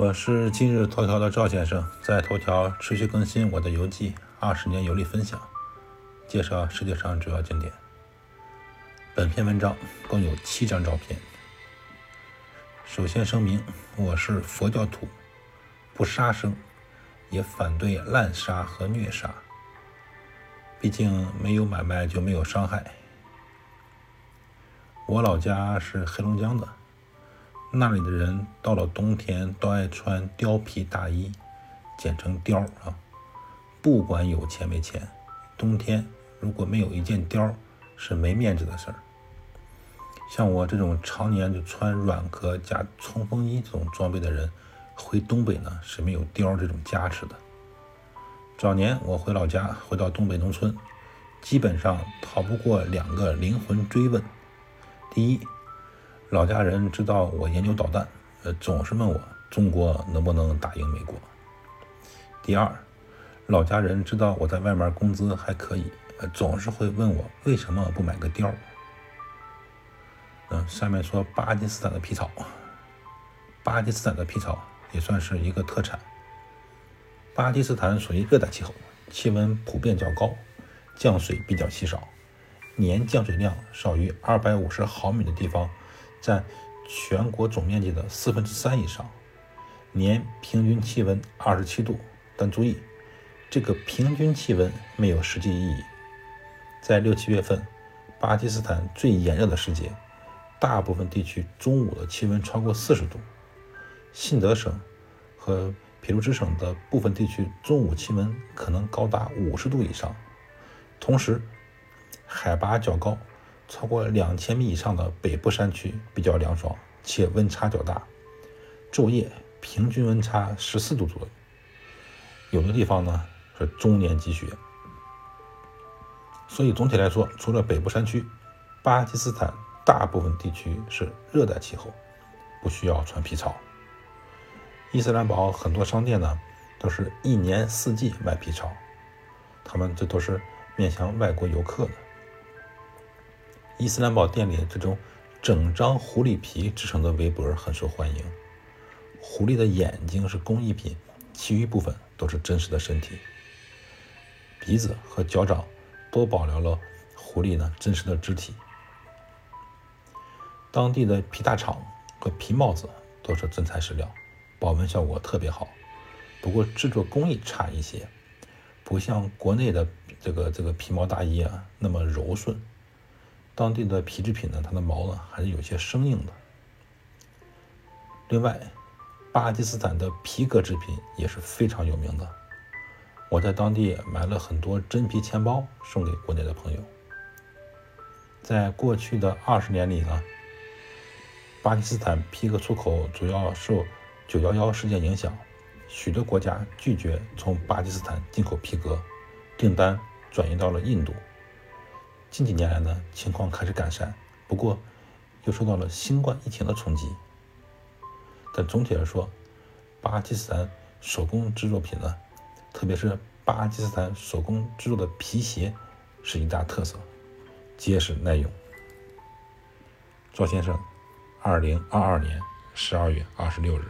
我是今日头条的赵先生，在头条持续更新我的游记，二十年游历分享，介绍世界上主要景点。本篇文章共有七张照片。首先声明，我是佛教徒，不杀生，也反对滥杀和虐杀。毕竟没有买卖就没有伤害。我老家是黑龙江的。那里的人到了冬天都爱穿貂皮大衣，简称貂啊。不管有钱没钱，冬天如果没有一件貂，是没面子的事儿。像我这种常年就穿软壳加冲锋衣这种装备的人，回东北呢是没有貂这种加持的。早年我回老家，回到东北农村，基本上逃不过两个灵魂追问：第一。老家人知道我研究导弹，呃，总是问我中国能不能打赢美国。第二，老家人知道我在外面工资还可以，呃，总是会问我为什么不买个貂。嗯，下面说巴基斯坦的皮草。巴基斯坦的皮草也算是一个特产。巴基斯坦属于热带气候，气温普遍较高，降水比较稀少，年降水量少于二百五十毫米的地方。占全国总面积的四分之三以上，年平均气温二十七度。但注意，这个平均气温没有实际意义。在六七月份，巴基斯坦最炎热的时节，大部分地区中午的气温超过四十度。信德省和皮卢支省的部分地区中午气温可能高达五十度以上。同时，海拔较高。超过两千米以上的北部山区比较凉爽，且温差较大，昼夜平均温差十四度左右。有的地方呢是终年积雪。所以总体来说，除了北部山区，巴基斯坦大部分地区是热带气候，不需要穿皮草。伊斯兰堡很多商店呢都是一年四季卖皮草，他们这都是面向外国游客的。伊斯兰堡店里这种整张狐狸皮制成的围脖很受欢迎。狐狸的眼睛是工艺品，其余部分都是真实的身体。鼻子和脚掌都保留了狐狸呢真实的肢体。当地的皮大厂和皮帽子都是真材实料，保温效果特别好。不过制作工艺差一些，不像国内的这个这个皮毛大衣啊那么柔顺。当地的皮制品呢，它的毛呢还是有些生硬的。另外，巴基斯坦的皮革制品也是非常有名的。我在当地买了很多真皮钱包送给国内的朋友。在过去的二十年里呢，巴基斯坦皮革出口主要受九幺幺事件影响，许多国家拒绝从巴基斯坦进口皮革，订单转移到了印度。近几年来呢，情况开始改善，不过又受到了新冠疫情的冲击。但总体来说，巴基斯坦手工制作品呢，特别是巴基斯坦手工制作的皮鞋，是一大特色，结实耐用。赵先生，二零二二年十二月二十六日。